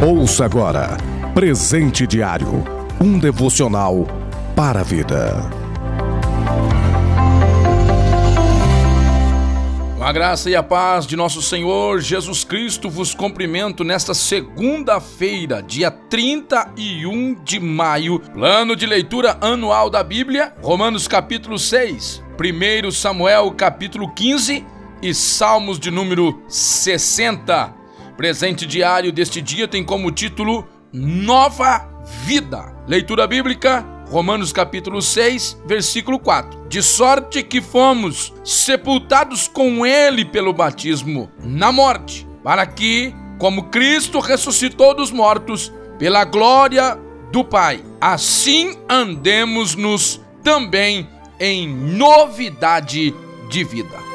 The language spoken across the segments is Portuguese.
Ouça agora Presente Diário um devocional para a vida. A graça e a paz de nosso Senhor Jesus Cristo vos cumprimento nesta segunda-feira, dia 31 de maio, plano de leitura anual da Bíblia, Romanos capítulo 6, 1 Samuel capítulo 15 e Salmos de número 60. Presente diário deste dia tem como título Nova Vida. Leitura bíblica, Romanos capítulo 6, versículo 4. De sorte que fomos sepultados com ele pelo batismo na morte, para que, como Cristo ressuscitou dos mortos, pela glória do Pai, assim andemos-nos também em novidade de vida.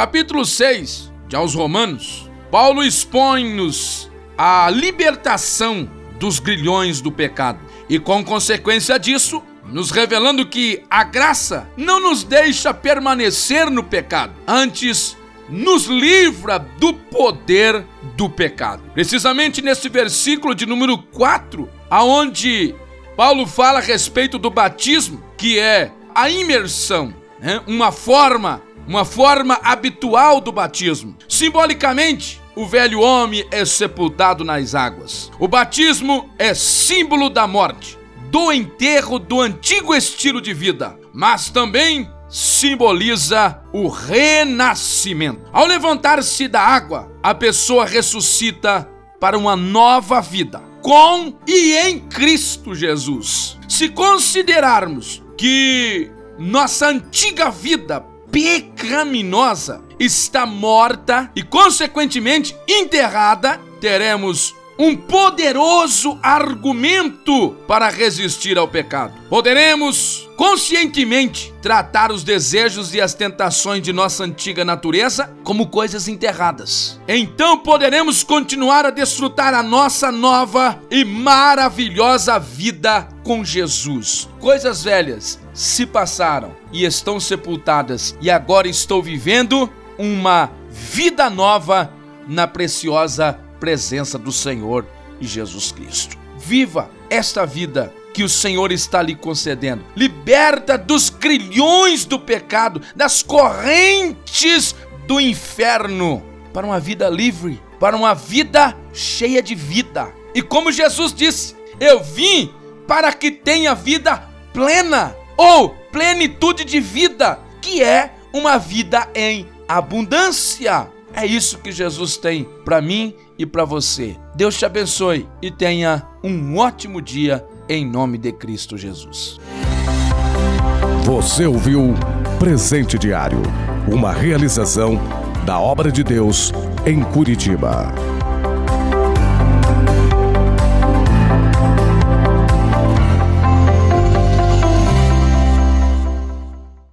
Capítulo 6 de aos Romanos, Paulo expõe-nos a libertação dos grilhões do pecado e, com consequência disso, nos revelando que a graça não nos deixa permanecer no pecado, antes nos livra do poder do pecado. Precisamente nesse versículo de número 4, aonde Paulo fala a respeito do batismo, que é a imersão, né? uma forma uma forma habitual do batismo. Simbolicamente, o velho homem é sepultado nas águas. O batismo é símbolo da morte, do enterro do antigo estilo de vida, mas também simboliza o renascimento. Ao levantar-se da água, a pessoa ressuscita para uma nova vida, com e em Cristo Jesus. Se considerarmos que nossa antiga vida pecaminosa está morta e, consequentemente, enterrada, teremos um poderoso argumento para resistir ao pecado. Poderemos conscientemente tratar os desejos e as tentações de nossa antiga natureza como coisas enterradas. Então poderemos continuar a desfrutar a nossa nova e maravilhosa vida com Jesus. Coisas velhas se passaram e estão sepultadas, e agora estou vivendo uma vida nova na preciosa presença do Senhor Jesus Cristo. Viva esta vida que o Senhor está lhe concedendo. Liberta dos grilhões do pecado, das correntes do inferno, para uma vida livre, para uma vida cheia de vida. E como Jesus disse, eu vim para que tenha vida plena ou plenitude de vida, que é uma vida em abundância. É isso que Jesus tem para mim e para você. Deus te abençoe e tenha um ótimo dia em nome de Cristo Jesus. Você ouviu Presente Diário, uma realização da obra de Deus em Curitiba.